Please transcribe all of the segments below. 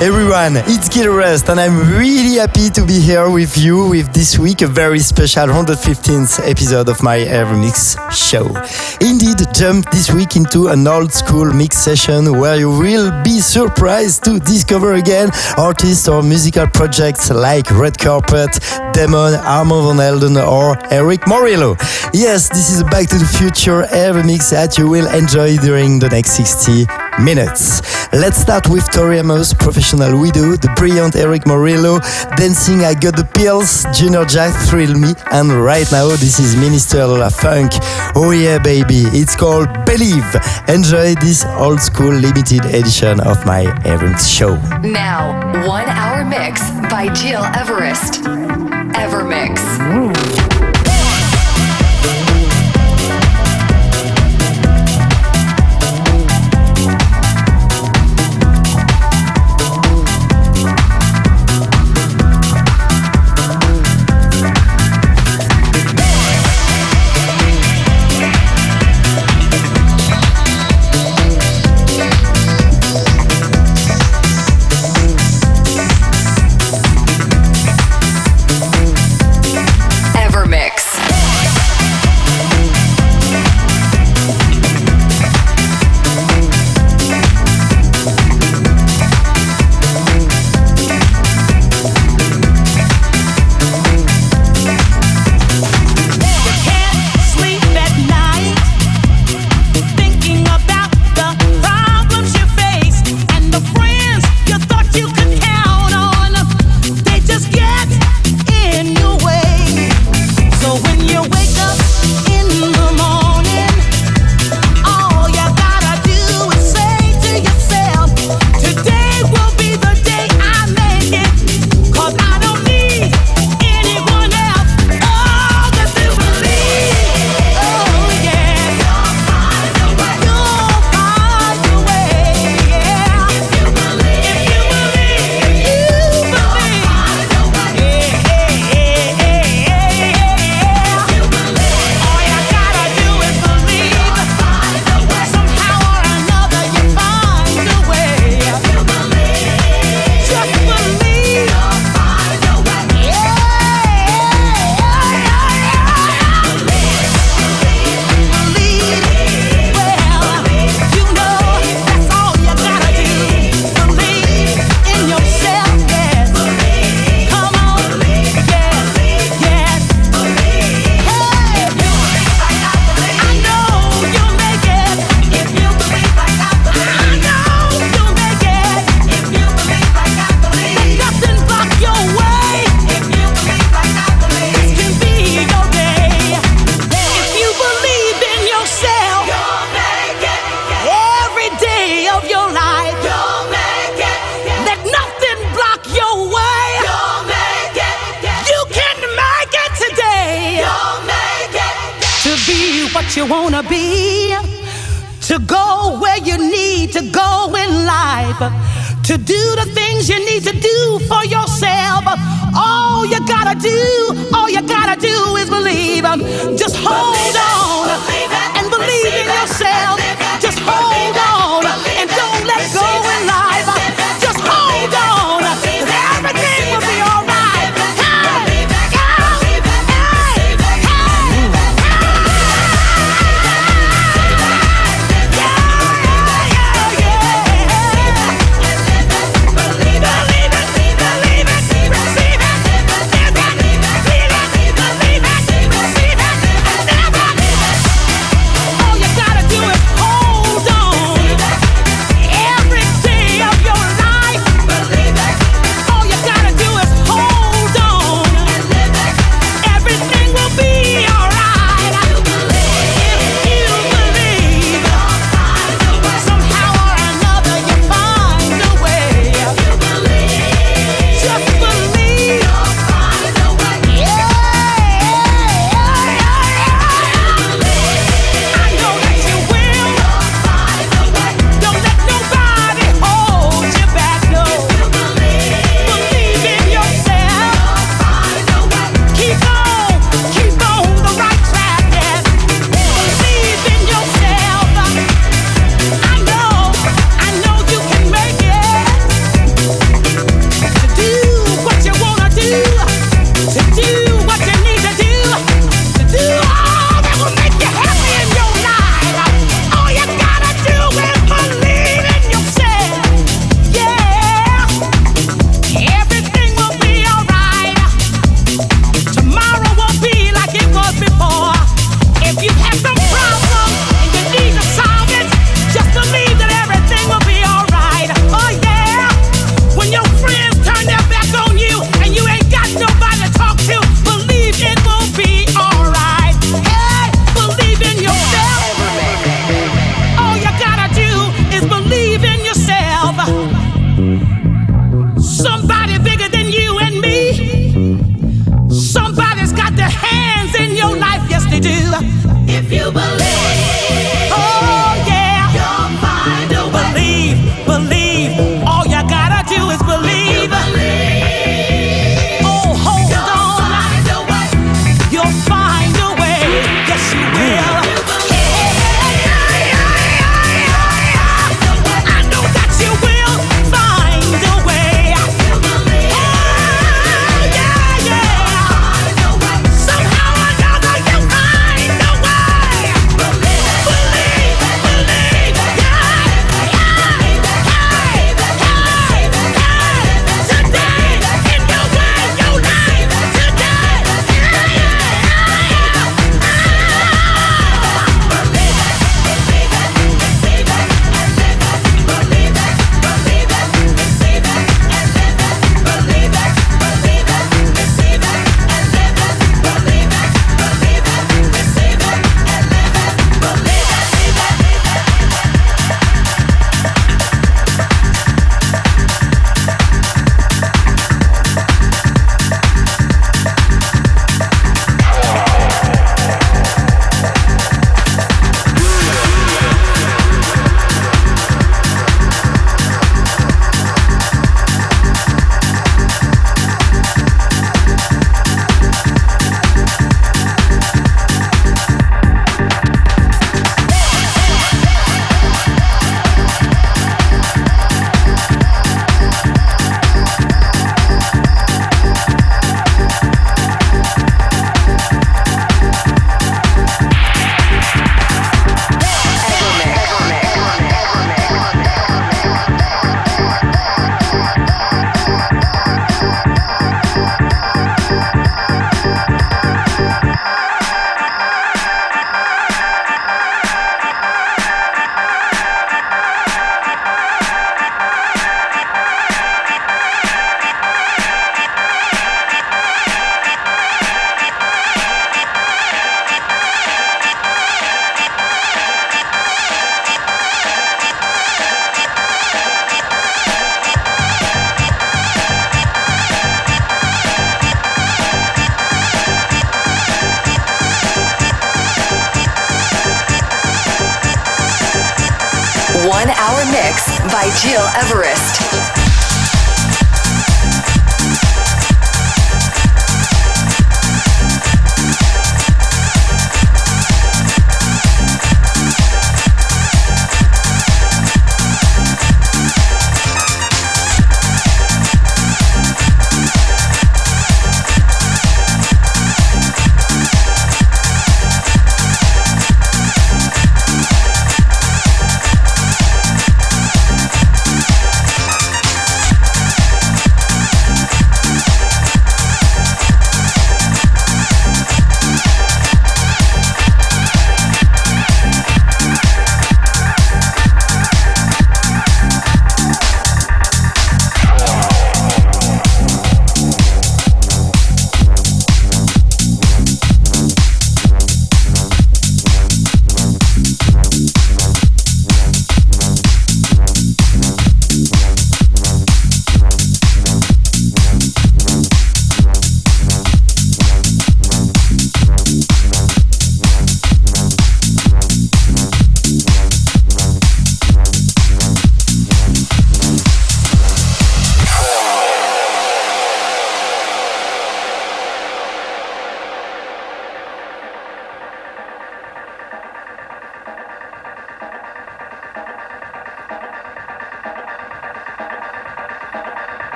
Everyone, it's Gil Everest, and I'm really happy to be here with you with this week a very special 115th episode of my Evermix show. Indeed, jump this week into an old school mix session where you will be surprised to discover again artists or musical projects like Red Carpet, Damon, Armand Van Helden, or Erick Morillo. Yes, this is a Back to the Future Evermix that you will enjoy during the next 60 minutes. Let's start with Tori Amos, Professional Widow, the brilliant Erick Morillo, Dancing I Got the Pills, Junior Jack Thrill Me, and right now this is Minister La Funk. Oh yeah baby, it's called Believe. Enjoy this old school limited edition of my Evermix show. Now, one hour mix by Gil Everest. Evermix. by be to go where you need to go in life, to do the things you need to do for yourself. All you gotta do, all you gotta do is believe. Just hold on.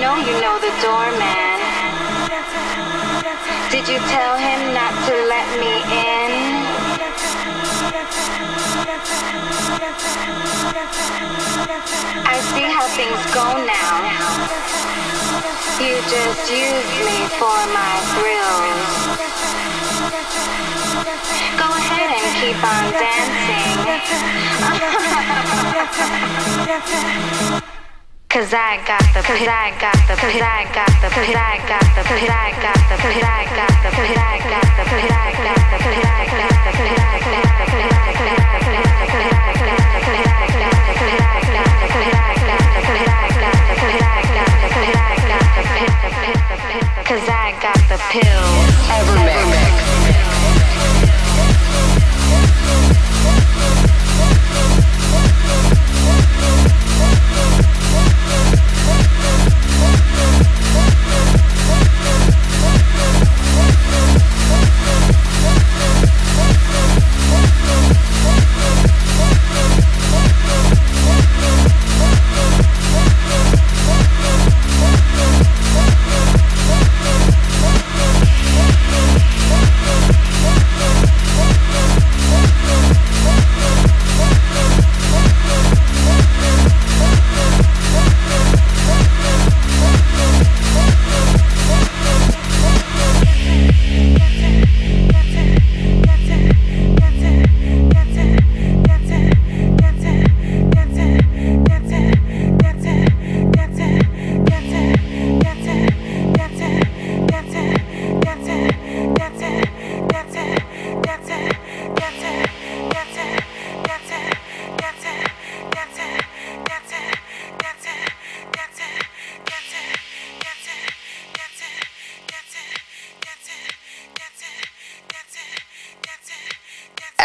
Know you know the doorman. Did you tell him not to let me in? I see how things go now. You just use me for my thrills. Go ahead and keep on dancing. Cause I got the cause I got the cause I got the cause I got the cause I got the cause I got the cause I got the cause I got the cause I got the cause I got the cause I got the cause I got the cause I got the cause I got the cause I got the cause I got the cause I got the cause I got the cause I got the pill. Evermix.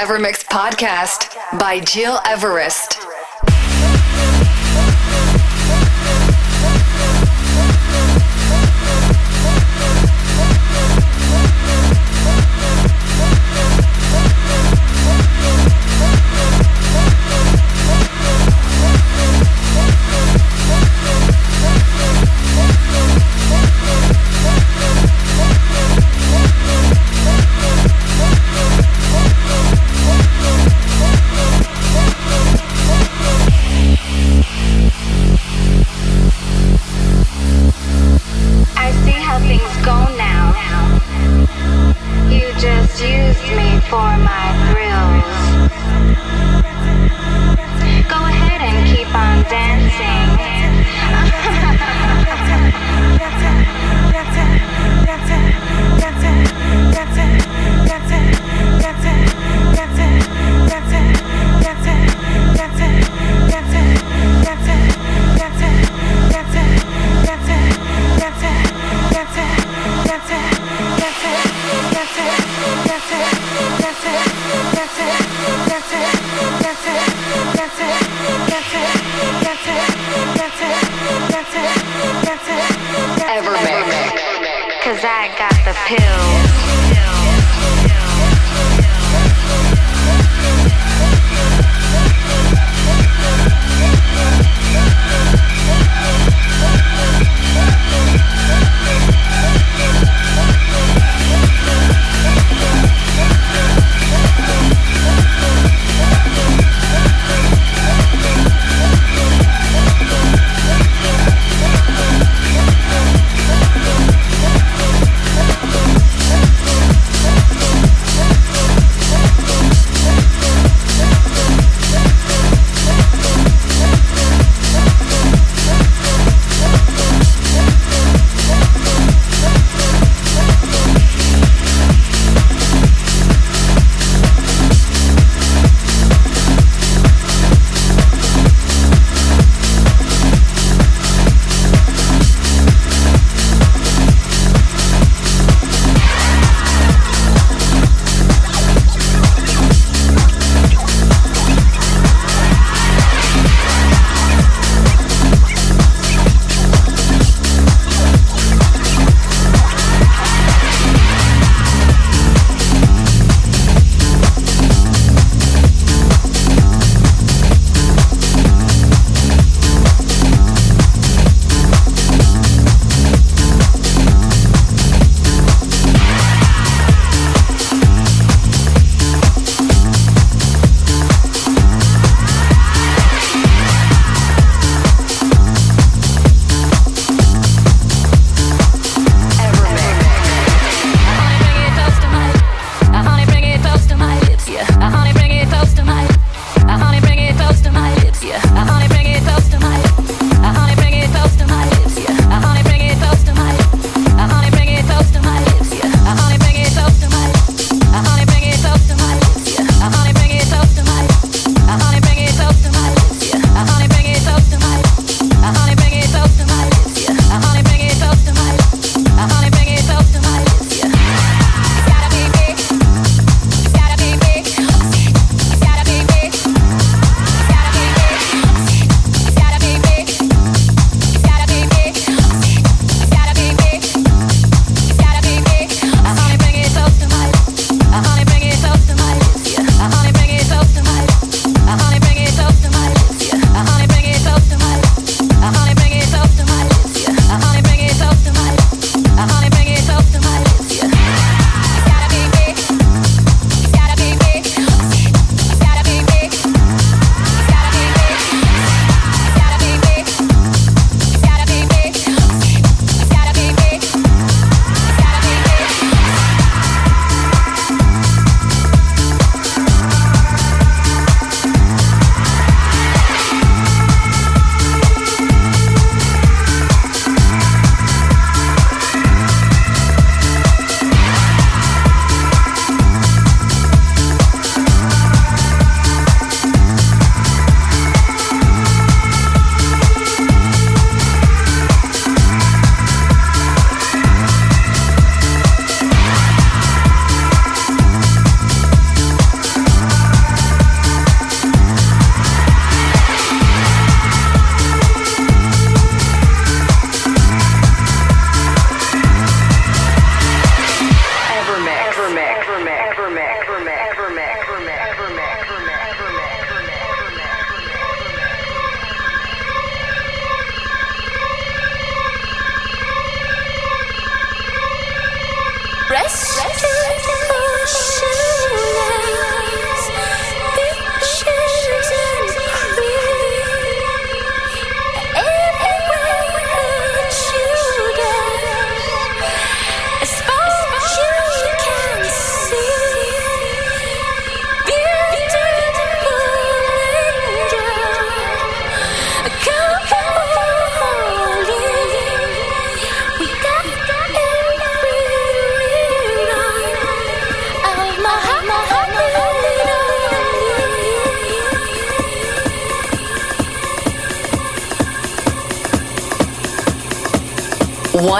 Podcast by Gil Everest.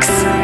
Evermix.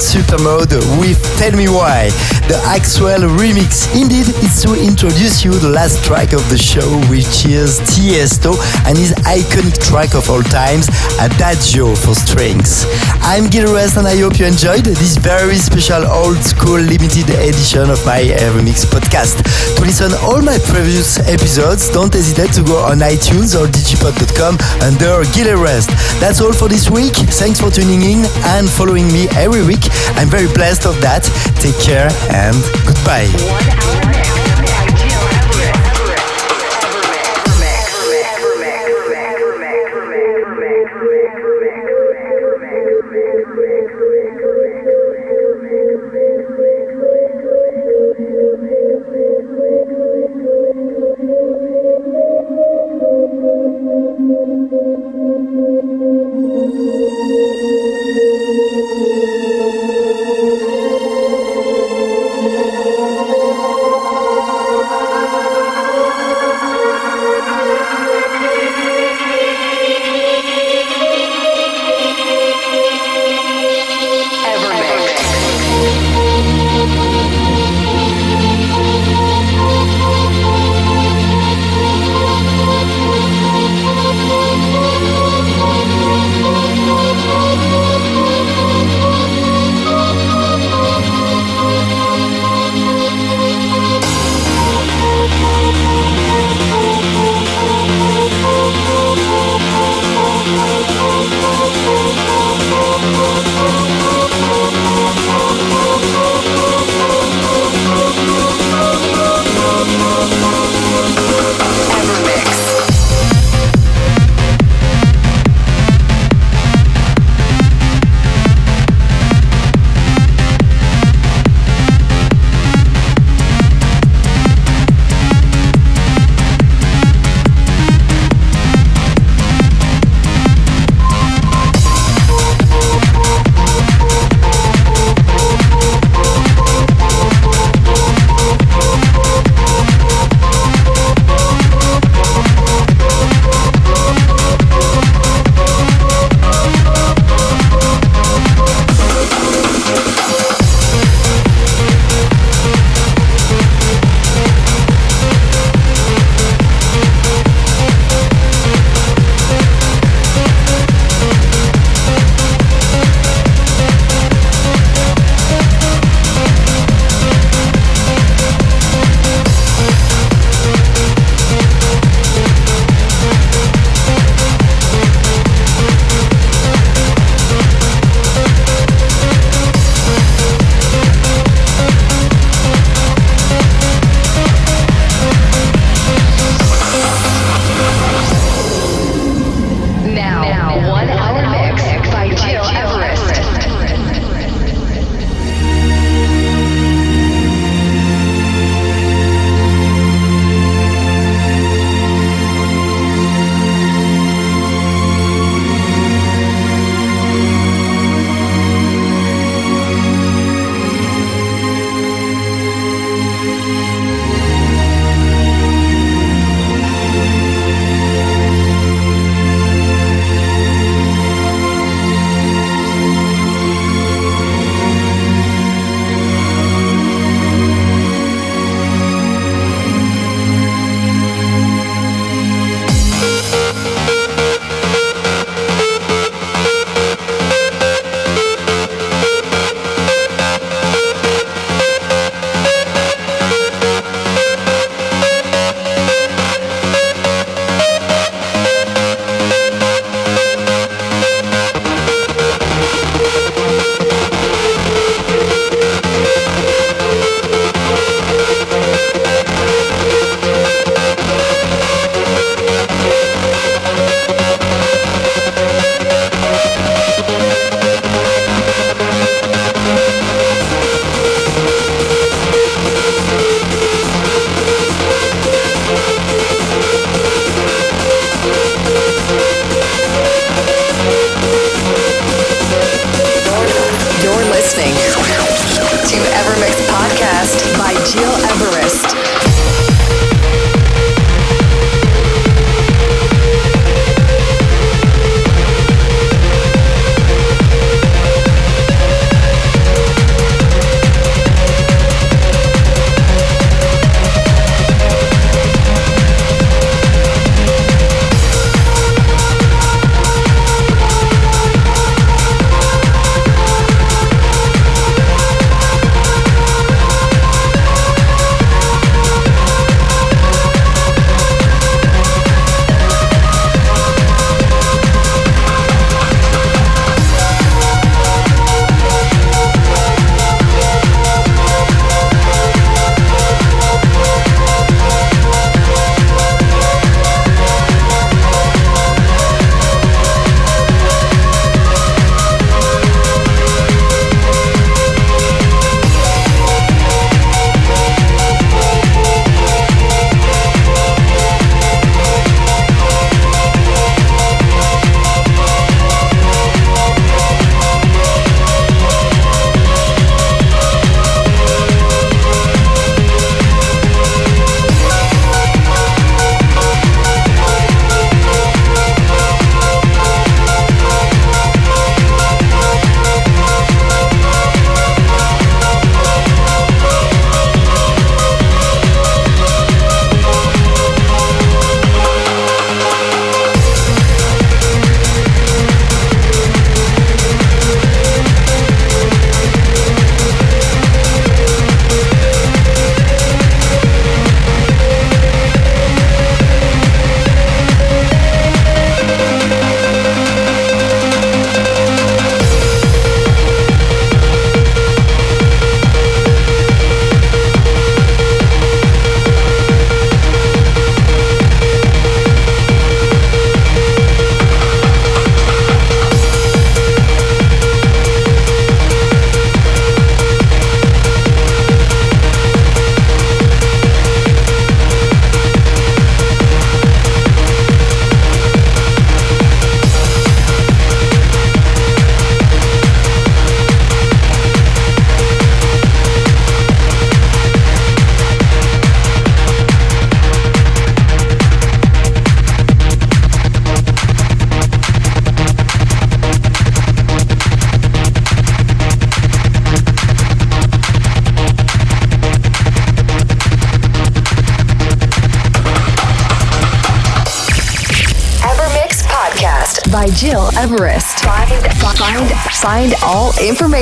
Super Mode with Tell Me Why, the Axwell remix. Indeed, it's to introduce you the last track of the show, which is Tiesto and his iconic track of all times, Adagio for strings. I'm Gil Everest and I hope you enjoyed this very special old school limited edition of my Evermix podcast. To listen all my previous episodes, don't hesitate to go on iTunes or digipod.com under Gil Everest. That's all for this week. Thanks for tuning in and following me every week. I'm very blessed of that. Take care and goodbye.